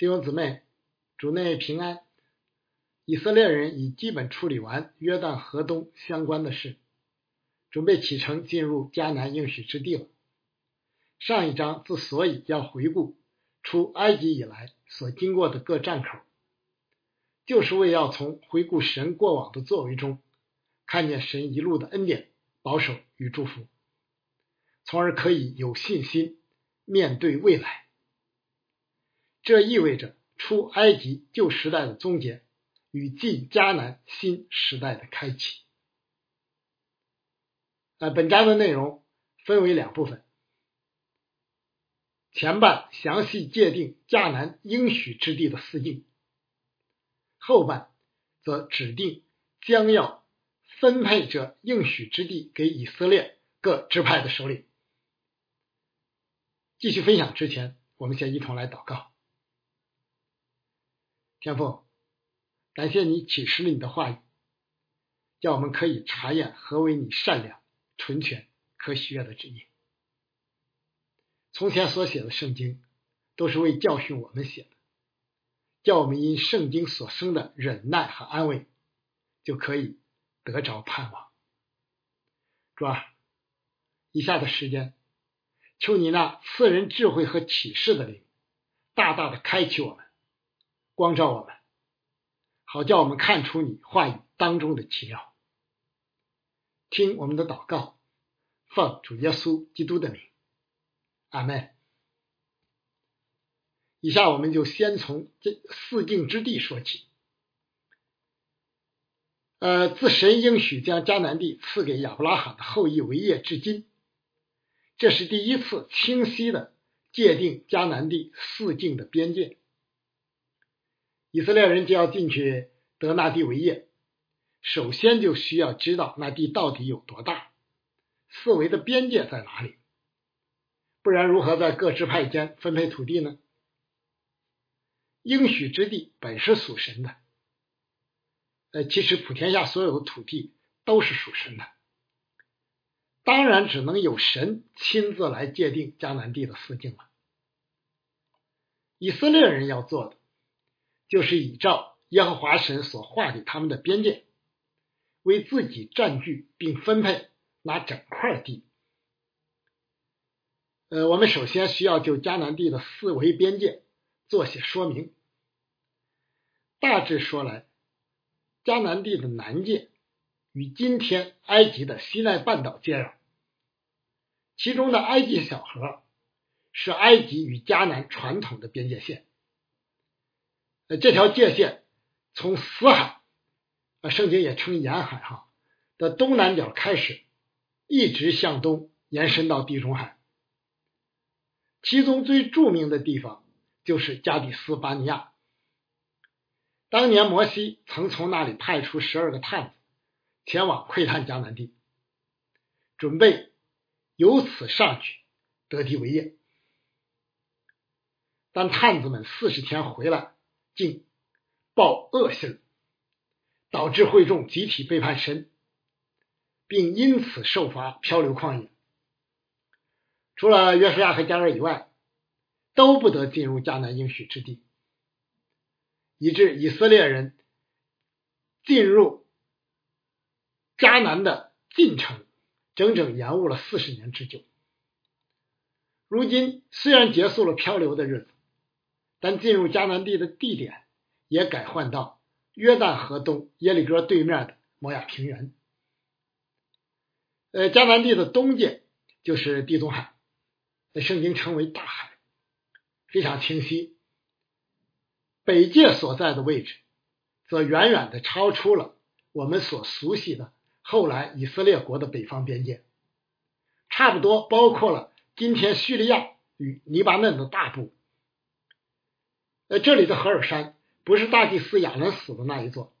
弟兄姊妹，主内平安。以色列人已基本处理完约旦河东相关的事，准备启程进入迦南应许之地了。上一章之所以要回顾出埃及以来所经过的各站口，就是为要从回顾神过往的作为中，看见神一路的恩典、保守与祝福，从而可以有信心面对未来。这意味着出埃及旧时代的终结与进迦南新时代的开启。呃，本章的内容分为两部分，前半详细界定迦南应许之地的四境，后半则指定将要分配这应许之地给以色列各支派的首领。继续分享之前，我们先一同来祷告。天父，感谢你启示了你的话语，叫我们可以查验何为你善良、纯全、可喜悦的旨意。从前所写的圣经，都是为教训我们写的，叫我们因圣经所生的忍耐和安慰，就可以得着盼望。主啊，以下的时间，求你那赐人智慧和启示的灵，大大的开启我们。光照我们，好叫我们看出你话语当中的奇妙。听我们的祷告，奉主耶稣基督的名，阿门。以下我们就先从这四境之地说起。呃，自神应许将迦南地赐给亚伯拉罕的后裔为业至今，这是第一次清晰的界定迦南地四境的边界。以色列人就要进去得那地为业，首先就需要知道那地到底有多大，四围的边界在哪里，不然如何在各支派间分配土地呢？应许之地本是属神的，呃，其实普天下所有的土地都是属神的，当然只能有神亲自来界定迦南地的四境了。以色列人要做的。就是依照耶和华神所划给他们的边界，为自己占据并分配那整块地。呃，我们首先需要就迦南地的四维边界做些说明。大致说来，迦南地的南界与今天埃及的西奈半岛接壤，其中的埃及小河是埃及与迦南传统的边界线。呃，这条界限从死海，啊，圣经也称沿海哈的东南角开始，一直向东延伸到地中海。其中最著名的地方就是加底斯巴尼亚。当年摩西曾从那里派出十二个探子前往窥探迦南地，准备由此上去得地为业。但探子们四十天回来。竟报恶信，导致会众集体背叛神，并因此受罚漂流旷野。除了约书亚和迦勒以外，都不得进入迦南应许之地，以致以色列人进入迦南的进程整整延误了四十年之久。如今虽然结束了漂流的日子。但进入迦南地的地点也改换到约旦河东耶利哥对面的摩亚平原。呃，迦南地的东界就是地中海，在圣经称为大海，非常清晰。北界所在的位置，则远远的超出了我们所熟悉的后来以色列国的北方边界，差不多包括了今天叙利亚与黎巴嫩的大部。呃，这里的何尔山不是大祭司亚伦死的那一座，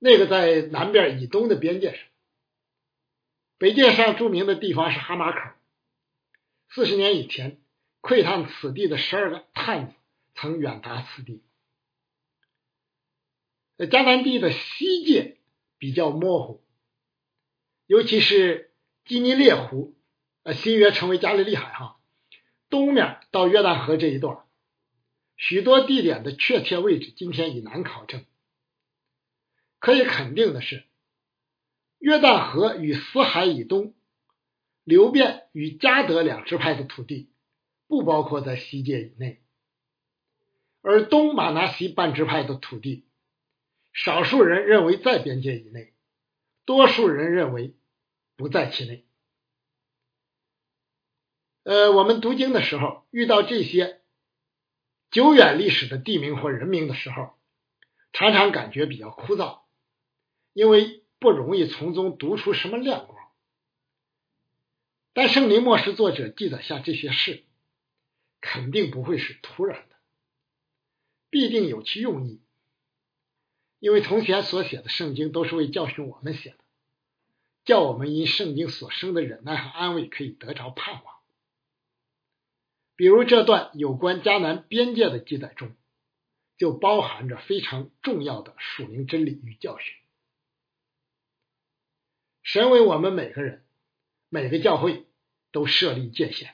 那个在南边以东的边界上。北界上著名的地方是哈马口。四十年以前，窥探此地的十二个探子曾远达此地。呃，迦南地的西界比较模糊，尤其是基尼列湖，呃，新约称为加利利海哈，东面到约旦河这一段。许多地点的确切位置今天已难考证。可以肯定的是，约旦河与死海以东，流变与加德两支派的土地不包括在西界以内，而东马拿西半支派的土地，少数人认为在边界以内，多数人认为不在其内。呃，我们读经的时候遇到这些久远历史的地名或人名的时候，常常感觉比较枯燥，因为不容易从中读出什么亮光。但圣灵末世作者记载下这些事，肯定不会是突然的，必定有其用意。因为从前所写的圣经都是为教训我们写的，叫我们因圣经所生的忍耐和安慰可以得着盼望。比如这段有关迦南边界的记载中，就包含着非常重要的属灵真理与教训。神为我们每个人、每个教会都设立界限，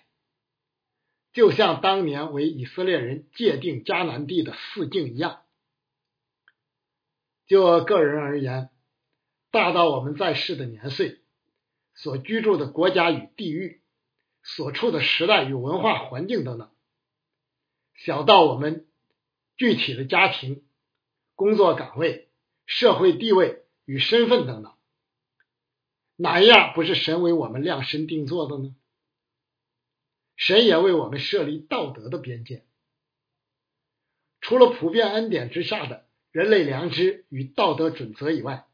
就像当年为以色列人界定迦南地的四境一样。就个人而言，大到我们在世的年岁、所居住的国家与地域。所处的时代与文化环境等等，小到我们具体的家庭、工作岗位、社会地位与身份等等，哪一样不是神为我们量身定做的呢？神也为我们设立道德的边界，除了普遍恩典之下的人类良知与道德准则以外，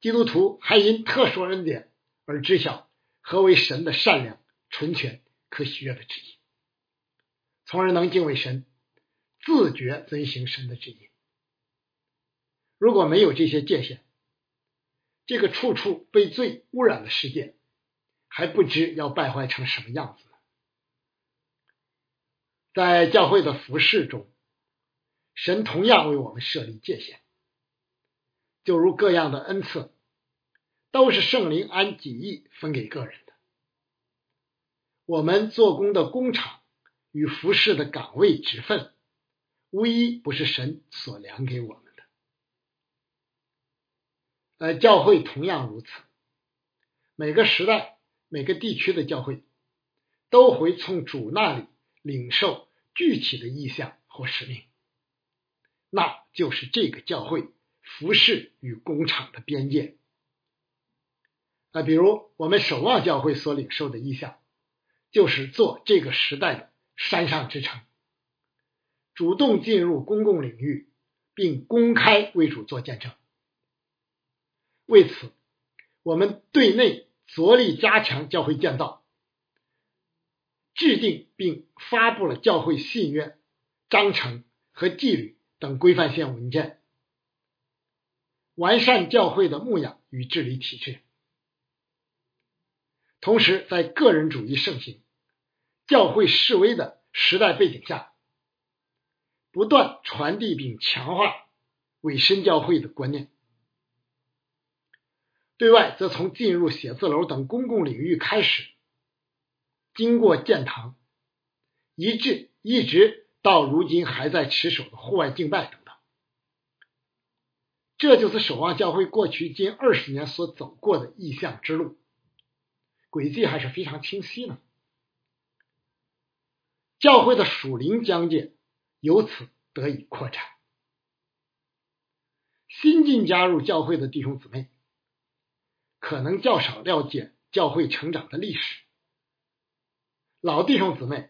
基督徒还因特殊恩典而知晓何为神的善良。纯全可喜悦的旨意，从而能敬畏神，自觉遵行神的旨意。如果没有这些界限，这个处处被罪污染的世界，还不知要败坏成什么样子呢？在教会的服饰中，神同样为我们设立界限，就如各样的恩赐，都是圣灵按己意分给个人。我们做工的工厂与服饰的岗位职分，无一不是神所量给我们的。呃，教会同样如此。每个时代、每个地区的教会，都会从主那里领受具体的意向或使命，那就是这个教会服饰与工厂的边界。啊，比如我们守望教会所领受的意向。就是做这个时代的山上之城，主动进入公共领域，并公开为主做见证。为此，我们对内着力加强教会建造，制定并发布了教会信约、章程和纪律等规范性文件，完善教会的牧养与治理体制。同时，在个人主义盛行。教会示威的时代背景下，不断传递并强化委身教会的观念；对外则从进入写字楼等公共领域开始，经过建堂，一直一直到如今还在持守的户外敬拜等等。这就是守望教会过去近二十年所走过的意向之路，轨迹还是非常清晰的。教会的属灵疆界由此得以扩展。新进加入教会的弟兄姊妹，可能较少了解教会成长的历史；老弟兄姊妹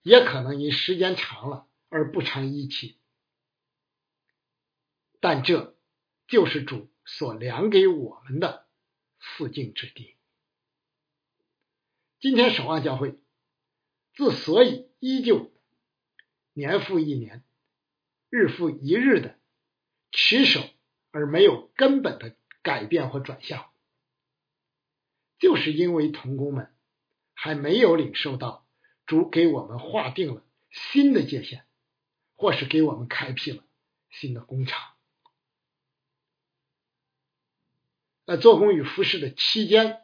也可能因时间长了而不成一气。但这就是主所量给我们的四境之地。今天守望教会。之所以依旧年复一年、日复一日的持守而没有根本的改变或转向，就是因为童工们还没有领受到主给我们划定了新的界限，或是给我们开辟了新的工厂。那做工与服饰的期间，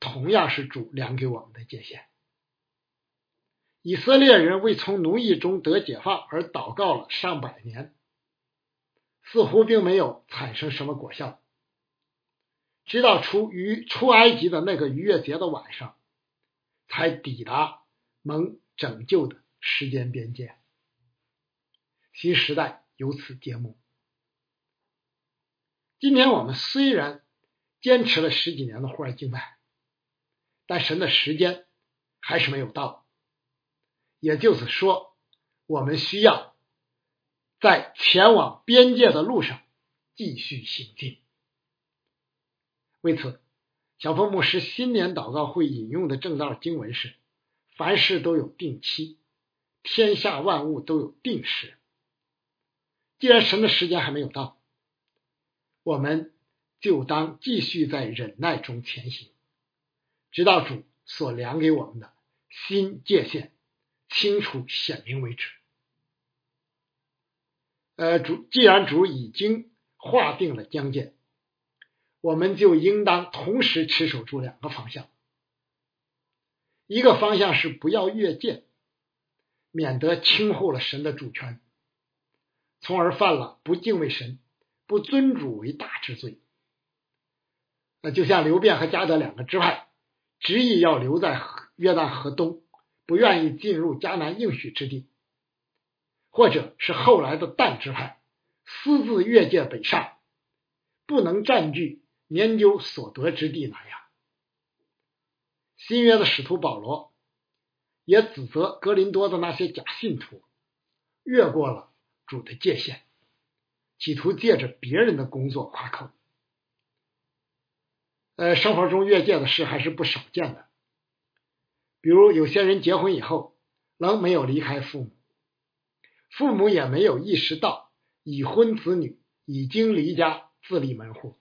同样是主量给我们的界限。以色列人为从奴役中得解放而祷告了上百年，似乎并没有产生什么果效。直到出于出埃及的那个逾越节的晚上，才抵达蒙拯救的时间边界，新时代由此揭幕。今天我们虽然坚持了十几年的户外敬拜，但神的时间还是没有到。也就是说，我们需要在前往边界的路上继续行进。为此，小峰牧师新年祷告会引用的正道经文是：“凡事都有定期，天下万物都有定时。”既然神的时间还没有到，我们就当继续在忍耐中前行，直到主所量给我们的新界限。清楚显明为止。呃，主既然主已经划定了疆界，我们就应当同时持守住两个方向。一个方向是不要越界，免得轻忽了神的主权，从而犯了不敬畏神、不尊主为大之罪。那就像刘辩和加德两个支派，执意要留在约旦河东。不愿意进入迦南应许之地，或者是后来的但支派私自越界北上，不能占据研究所得之地那样。新约的使徒保罗也指责格林多的那些假信徒越过了主的界限，企图借着别人的工作夸口。呃，生活中越界的事还是不少见的。比如有些人结婚以后仍没有离开父母，父母也没有意识到已婚子女已经离家自立门户，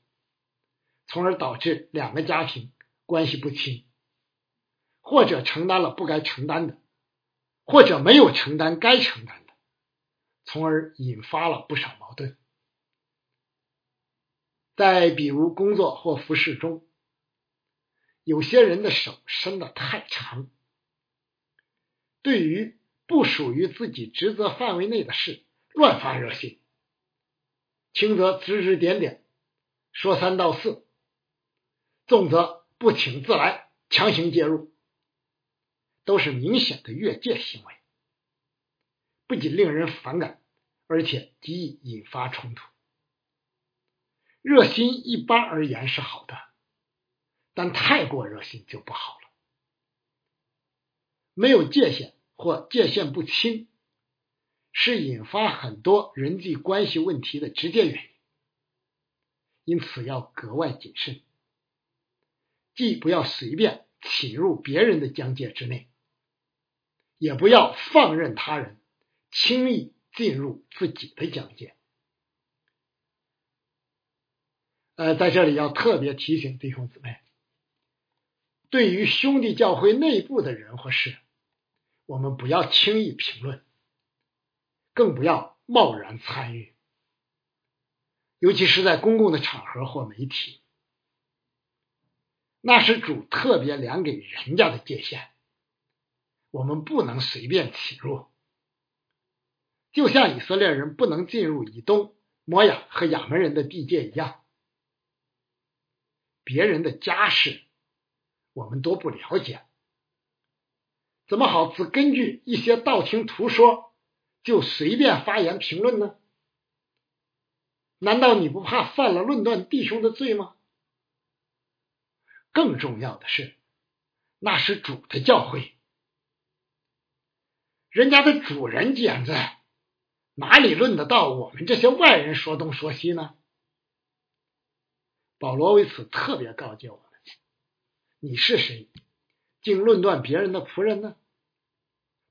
从而导致两个家庭关系不清，或者承担了不该承担的，或者没有承担该承担的，从而引发了不少矛盾。再比如工作或服饰中。有些人的手伸得太长，对于不属于自己职责范围内的事乱发热心，轻则指指点点，说三道四，重则不请自来，强行介入，都是明显的越界行为，不仅令人反感，而且极易引发冲突。热心一般而言是好的。但太过热心就不好了。没有界限或界限不清，是引发很多人际关系问题的直接原因。因此要格外谨慎，既不要随便侵入别人的疆界之内，也不要放任他人轻易进入自己的疆界。呃，在这里要特别提醒弟兄姊妹。对于兄弟教会内部的人或事，我们不要轻易评论，更不要贸然参与，尤其是在公共的场合或媒体，那是主特别量给人家的界限，我们不能随便侵入。就像以色列人不能进入以东、摩亚和亚门人的地界一样，别人的家事。我们都不了解，怎么好只根据一些道听途说就随便发言评论呢？难道你不怕犯了论断弟兄的罪吗？更重要的是，那是主的教诲，人家的主人既然在，哪里论得到我们这些外人说东说西呢？保罗为此特别告诫我。你是谁，竟论断别人的仆人呢？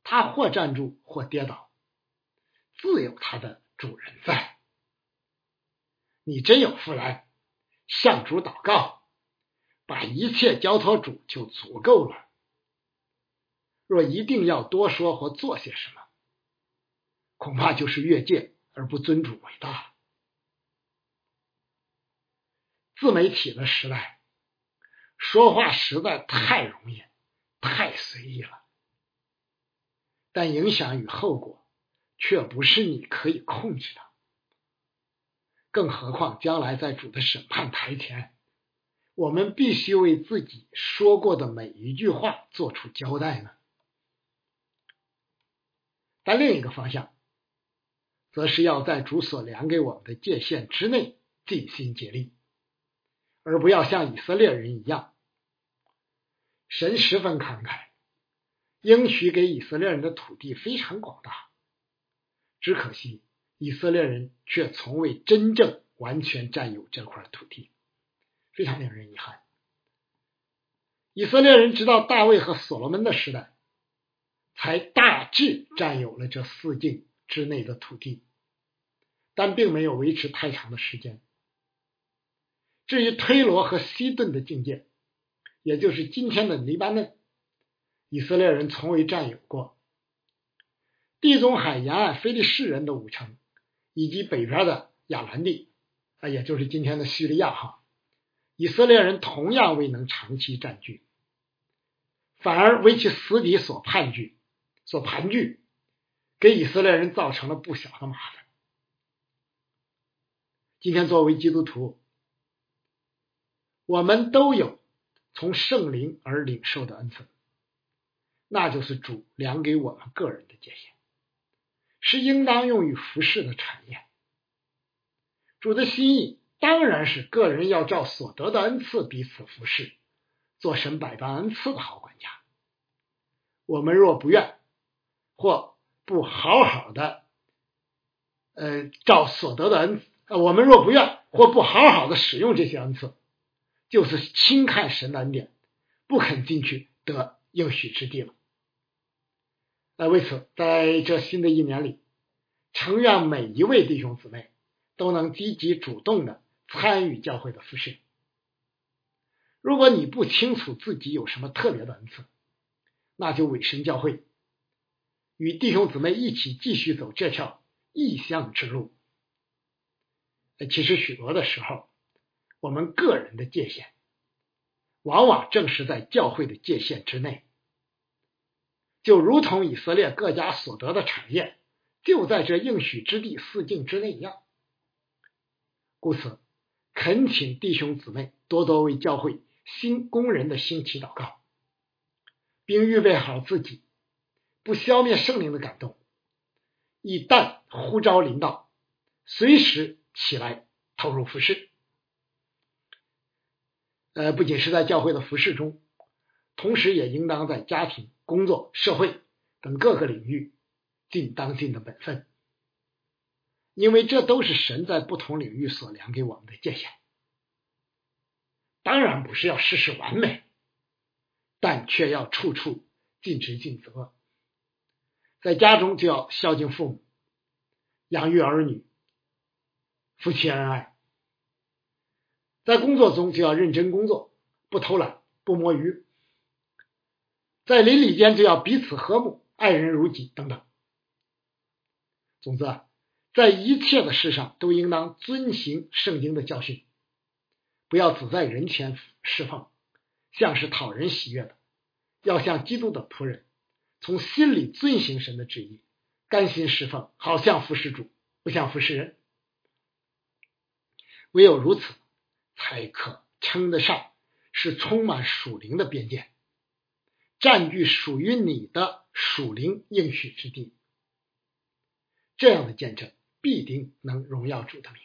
他或站住，或跌倒，自有他的主人在。你真有福来，向主祷告，把一切交托主就足够了。若一定要多说或做些什么，恐怕就是越界而不尊主为大。自媒体的时代。说话实在太容易，太随意了。但影响与后果却不是你可以控制的。更何况将来在主的审判台前，我们必须为自己说过的每一句话做出交代呢。但另一个方向，则是要在主所量给我们的界限之内尽心竭力，而不要像以色列人一样。神十分慷慨，应许给以色列人的土地非常广大，只可惜以色列人却从未真正完全占有这块土地，非常令人遗憾。以色列人直到大卫和所罗门的时代。才大致占有了这四境之内的土地，但并没有维持太长的时间。至于推罗和西顿的境界，也就是今天的黎巴嫩，以色列人从未占有过。地中海沿岸非利士人的五城，以及北边的亚兰地，啊，也就是今天的叙利亚，哈，以色列人同样未能长期占据，反而为其死敌所叛据。所盘踞，给以色列人造成了不小的麻烦。今天作为基督徒，我们都有从圣灵而领受的恩赐，那就是主量给我们个人的界限，是应当用于服侍的产业。主的心意当然是个人要照所得的恩赐彼此服侍，做神百般恩赐的好管家。我们若不愿，或不好好的，呃，照所得的恩，我们若不愿或不好好的使用这些恩赐，就是轻看神的恩典，不肯进去得应许之地了。那，为此，在这新的一年里，诚愿每一位弟兄姊妹都能积极主动的参与教会的服饰。如果你不清楚自己有什么特别的恩赐，那就委身教会。与弟兄姊妹一起继续走这条异乡之路。其实许多的时候，我们个人的界限，往往正是在教会的界限之内。就如同以色列各家所得的产业，就在这应许之地四境之内一样。故此，恳请弟兄姊妹多多为教会新工人的兴起祷告，并预备好自己。不消灭圣灵的感动，一旦呼召临到，随时起来投入服饰。呃，不仅是在教会的服饰中，同时也应当在家庭、工作、社会等各个领域尽当尽的本分，因为这都是神在不同领域所量给我们的界限。当然不是要事事完美，但却要处处尽职尽责。在家中就要孝敬父母，养育儿女，夫妻恩爱；在工作中就要认真工作，不偷懒，不摸鱼；在邻里间就要彼此和睦，爱人如己等等。总之，在一切的事上都应当遵行圣经的教训，不要只在人前侍奉，像是讨人喜悦的，要像基督的仆人。从心里遵行神的旨意，甘心侍奉，好像服侍主，不像服侍人。唯有如此，才可称得上是充满属灵的边界，占据属于你的属灵应许之地。这样的见证必定能荣耀主的名。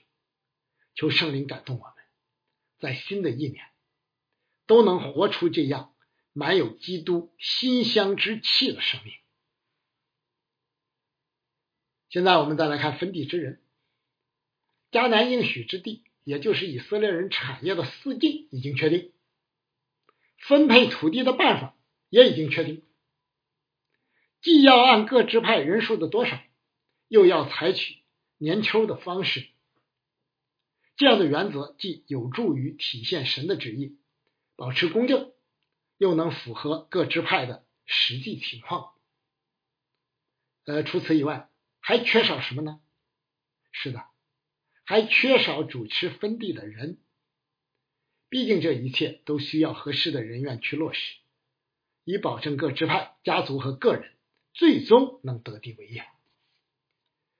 求圣灵感动我们，在新的一年都能活出这样。满有基督馨香之气的生命。现在我们再来看分地之人，迦南应许之地，也就是以色列人产业的四境已经确定，分配土地的办法也已经确定，既要按各支派人数的多少，又要采取年秋的方式，这样的原则既有助于体现神的旨意，保持公正。又能符合各支派的实际情况，呃，除此以外，还缺少什么呢？是的，还缺少主持分地的人。毕竟这一切都需要合适的人员去落实，以保证各支派、家族和个人最终能得地为业。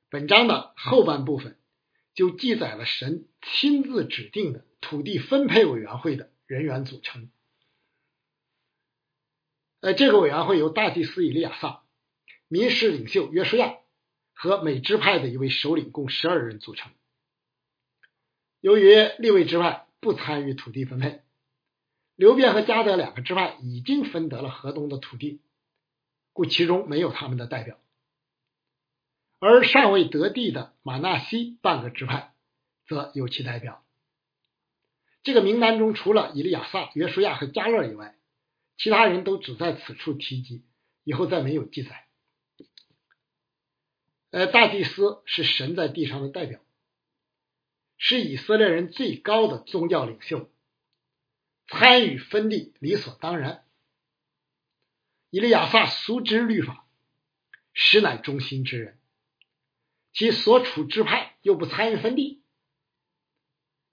本章的后半部分就记载了神亲自指定的土地分配委员会的人员组成。呃，这个委员会由大祭司以利亚撒、民事领袖约书亚和美支派的一位首领共十二人组成。由于立位支派不参与土地分配，流便和加德两个支派已经分得了河东的土地，故其中没有他们的代表。而尚未得地的马纳西半个支派，则有其代表。这个名单中除了以利亚撒、约书亚和加勒以外，其他人都只在此处提及，以后再没有记载。呃，大祭司是神在地上的代表，是以色列人最高的宗教领袖，参与分地理所当然。以利亚撒熟知律法，实乃忠心之人。其所处支派又不参与分地，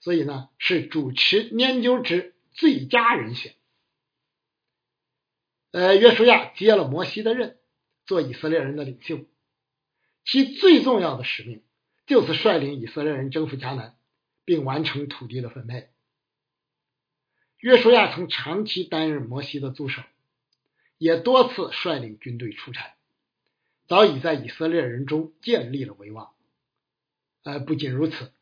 所以呢是主持研究之最佳人选。呃，约书亚接了摩西的任，做以色列人的领袖，其最重要的使命就是率领以色列人征服迦南，并完成土地的分配。约书亚曾长期担任摩西的助手，也多次率领军队出差。早已在以色列人中建立了威望。呃，不仅如此，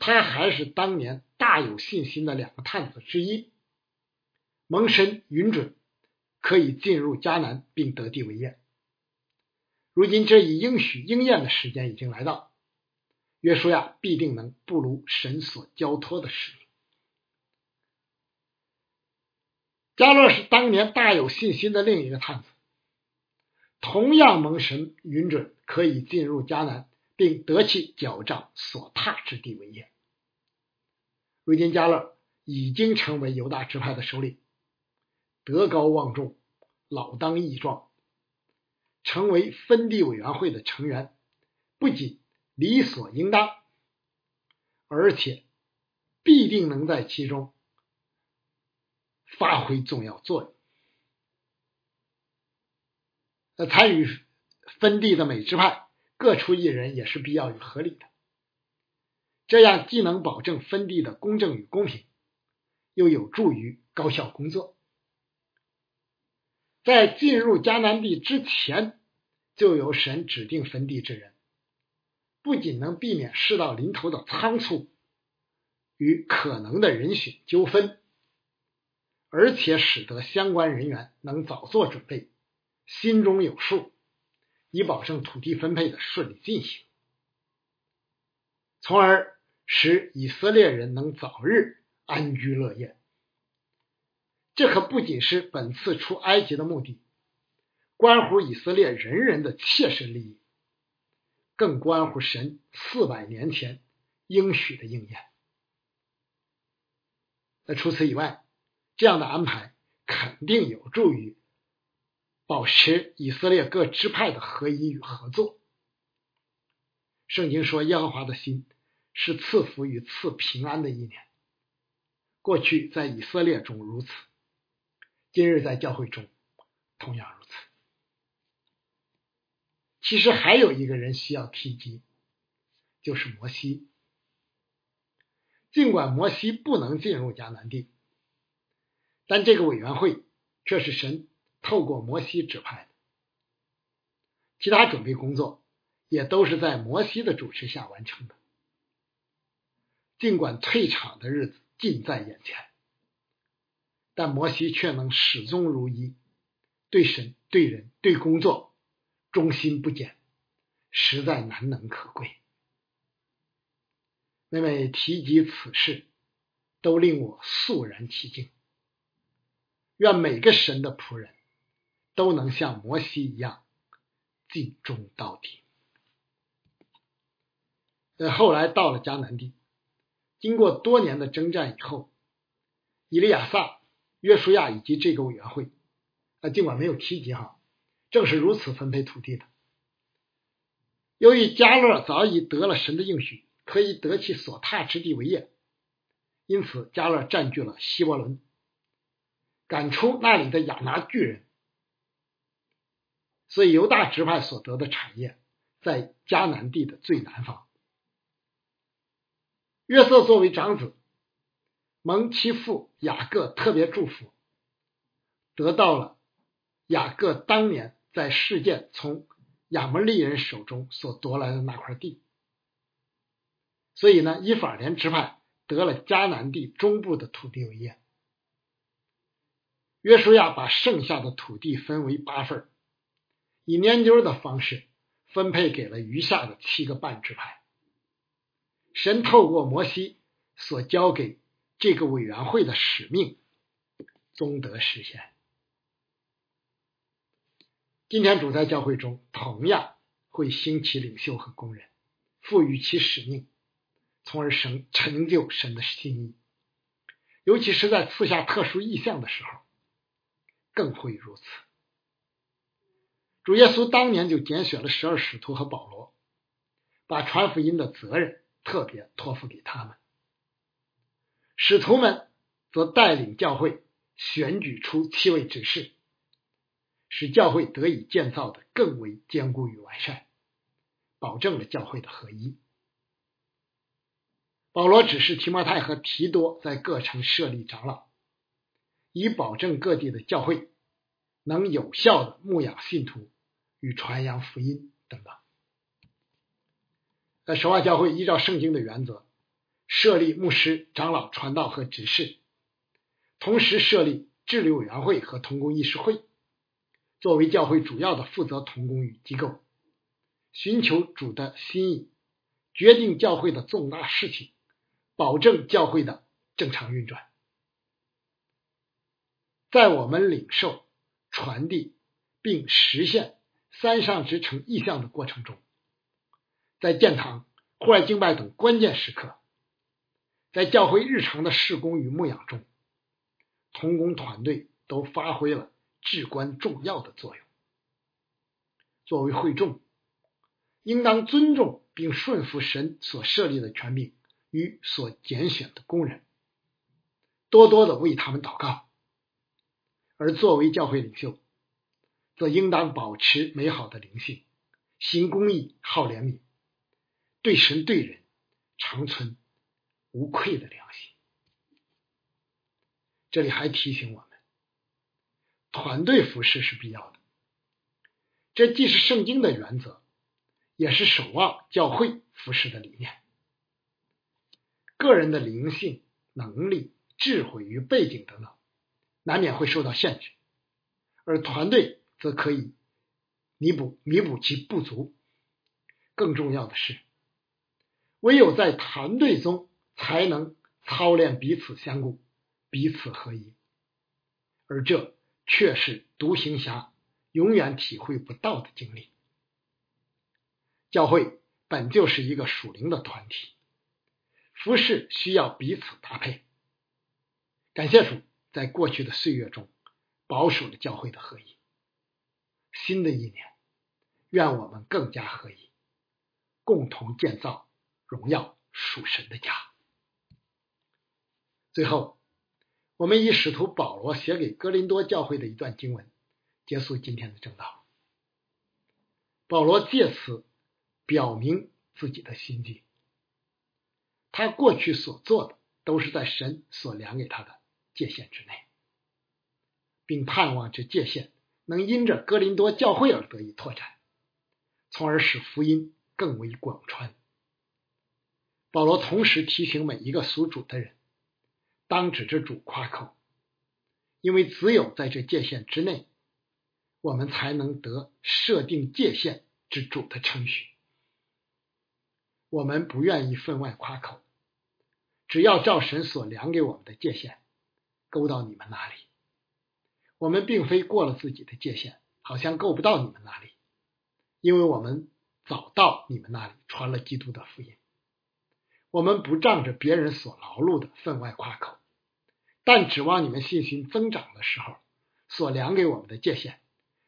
他还是当年大有信心的两个探子之一，蒙神允准可以进入迦南并得地为业。如今这一应许应验的时间已经来到，约书亚必定能不如神所交托的使命。加勒是当年大有信心的另一个探子。同样蒙神允准，可以进入迦南，并得其脚掌所踏之地为业。如今加勒已经成为犹大支派的首领，德高望重，老当益壮，成为分地委员会的成员，不仅理所应当，而且必定能在其中发挥重要作用。那参与分地的美支派各出一人也是必要与合理的，这样既能保证分地的公正与公平，又有助于高效工作。在进入迦南地之前，就由神指定分地之人，不仅能避免事到临头的仓促与可能的人选纠纷，而且使得相关人员能早做准备。心中有数，以保证土地分配的顺利进行，从而使以色列人能早日安居乐业。这可不仅是本次出埃及的目的，关乎以色列人人的切身利益，更关乎神四百年前应许的应验。那除此以外，这样的安排肯定有助于。保持以色列各支派的合一与合作。圣经说：“耶和华的心是赐福与赐平安的一年。”过去在以色列中如此，今日在教会中同样如此。其实还有一个人需要提及，就是摩西。尽管摩西不能进入迦南地，但这个委员会却是神。透过摩西指派的，其他准备工作也都是在摩西的主持下完成的。尽管退场的日子近在眼前，但摩西却能始终如一，对神、对人、对工作忠心不减，实在难能可贵。每每提及此事，都令我肃然起敬。愿每个神的仆人。都能像摩西一样尽忠到底。呃，后来到了迦南地，经过多年的征战以后，以利亚撒、约书亚以及这个委员会，啊，尽管没有提及哈，正是如此分配土地的。由于加勒早已得了神的应许，可以得其所踏之地为业，因此加勒占据了希伯伦，赶出那里的亚拿巨人。所以犹大支派所得的产业在迦南地的最南方。约瑟作为长子，蒙其父雅各特别祝福，得到了雅各当年在事件从亚摩利人手中所夺来的那块地。所以呢，以法莲支派得了迦南地中部的土地为业。约书亚把剩下的土地分为八份，以年丢的方式分配给了余下的七个半支派。神透过摩西所交给这个委员会的使命，终得实现。今天主在教会中同样会兴起领袖和工人，赋予其使命。从而成成就神的心意，尤其是在赐下特殊意象的时候，更会如此。主耶稣当年就拣选了十二使徒和保罗，把传福音的责任特别托付给他们。使徒们则带领教会选举出七位执事，使教会得以建造的更为坚固与完善，保证了教会的合一。保罗指示提摩太和提多在各城设立长老，以保证各地的教会能有效的牧养信徒与传扬福音等等。在神话教会依照圣经的原则设立牧师、长老、传道和执事，同时设立治理委员会和同工议事会，作为教会主要的负责同工与机构，寻求主的心意，决定教会的重大事情。保证教会的正常运转，在我们领受、传递并实现三上之城意向的过程中，在建堂、户外敬拜等关键时刻，在教会日常的事工与牧养中，同工团队都发挥了至关重要的作用。作为会众，应当尊重并顺服神所设立的权柄。与所拣选的工人，多多的为他们祷告；而作为教会领袖，则应当保持美好的灵性，行公义，好怜悯，对神对人长存无愧的良心。这里还提醒我，团队服饰是必要的，这既是圣经的原则，也是守望教会服饰的理念。个人的灵性、能力、智慧与背景等等，难免会受到限制，而团队则可以弥补弥补其不足。更重要的是，唯有在团队中，才能操练彼此相顾、彼此合一，而这却是独行侠永远体会不到的经历。教会本就是一个属灵的团体。服饰需要彼此搭配。感谢主，在过去的岁月中保守了教会的合一。新的一年，愿我们更加合一，共同建造荣耀属神的家。最后，我们以使徒保罗写给哥林多教会的一段经文结束今天的正道。保罗借此表明自己的心迹。他过去所做的都是在神所量给他的界限之内，并盼望这界限能因着哥林多教会而得以拓展，从而使福音更为广传。保罗同时提醒每一个属主的人，当指着主夸口，因为只有在这界限之内，我们才能得设定界限之主的称许。我们不愿意分外夸口。只要照神所量给我们的界限，够到你们那里，我们并非过了自己的界限，好像够不到你们那里，因为我们早到你们那里传了基督的福音。我们不仗着别人所劳碌的分外夸口，但指望你们信心增长的时候，所量给我们的界限，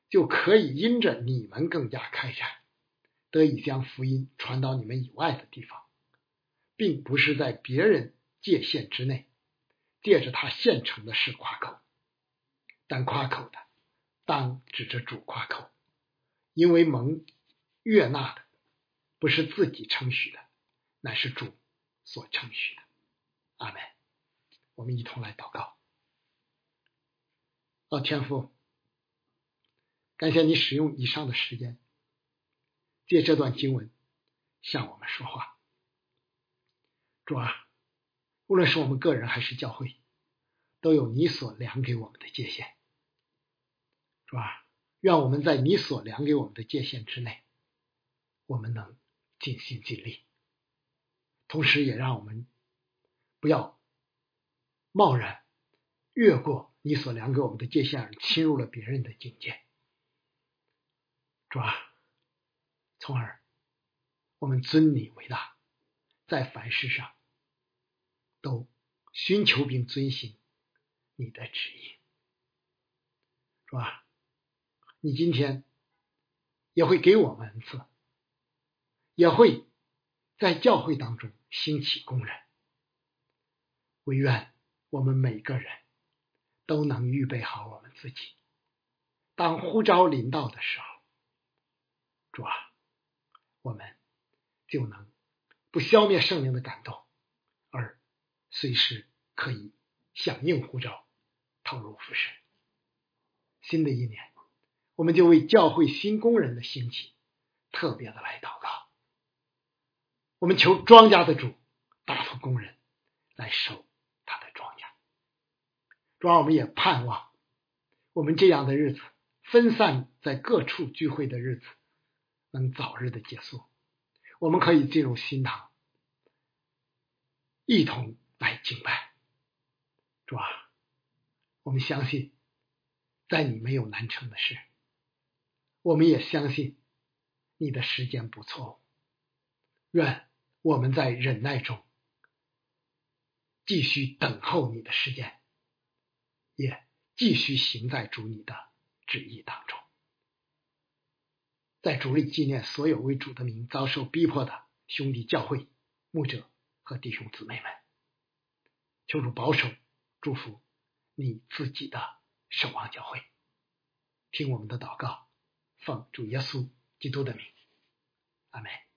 就可以因着你们更加开展，得以将福音传到你们以外的地方。并不是在别人界限之内，借着他现成的事夸口，但夸口的当指着主夸口，因为蒙悦纳的不是自己称许的，乃是主所称许的。阿门。我们一同来祷告。哦，天父，感谢你使用以上的时间，借这段经文向我们说话。主啊，无论是我们个人还是教会，都有你所量给我们的界限。主啊，愿我们在你所量给我们的界限之内，我们能尽心尽力，同时也让我们不要贸然越过。你所量给我们的界限，侵入了别人的境界，主啊，从而我们尊你为大，在凡事上都寻求并遵行你的旨意，是吧？你今天也会给我们恩赐，也会在教会当中兴起工人，唯愿我们每个人。都能预备好我们自己，当呼召临到的时候，主啊，我们就能不消灭圣灵的感动，而随时可以响应呼召，投入服饰。新的一年，我们就为教会新工人的兴起特别的来祷告。我们求庄稼的主答复工人来收。主要我们也盼望，我们这样的日子，分散在各处聚会的日子，能早日的结束。我们可以进入新堂，一同来敬拜。主啊，我们相信，在你没有难成的事。我们也相信，你的时间不错。愿我们在忍耐中，继续等候你的时间。也继续行在主你的旨意当中，在主里纪念所有为主的名遭受逼迫的兄弟教会牧者和弟兄姊妹们，求主保守祝福你自己的守望教会，听我们的祷告，奉主耶稣基督的名，阿门。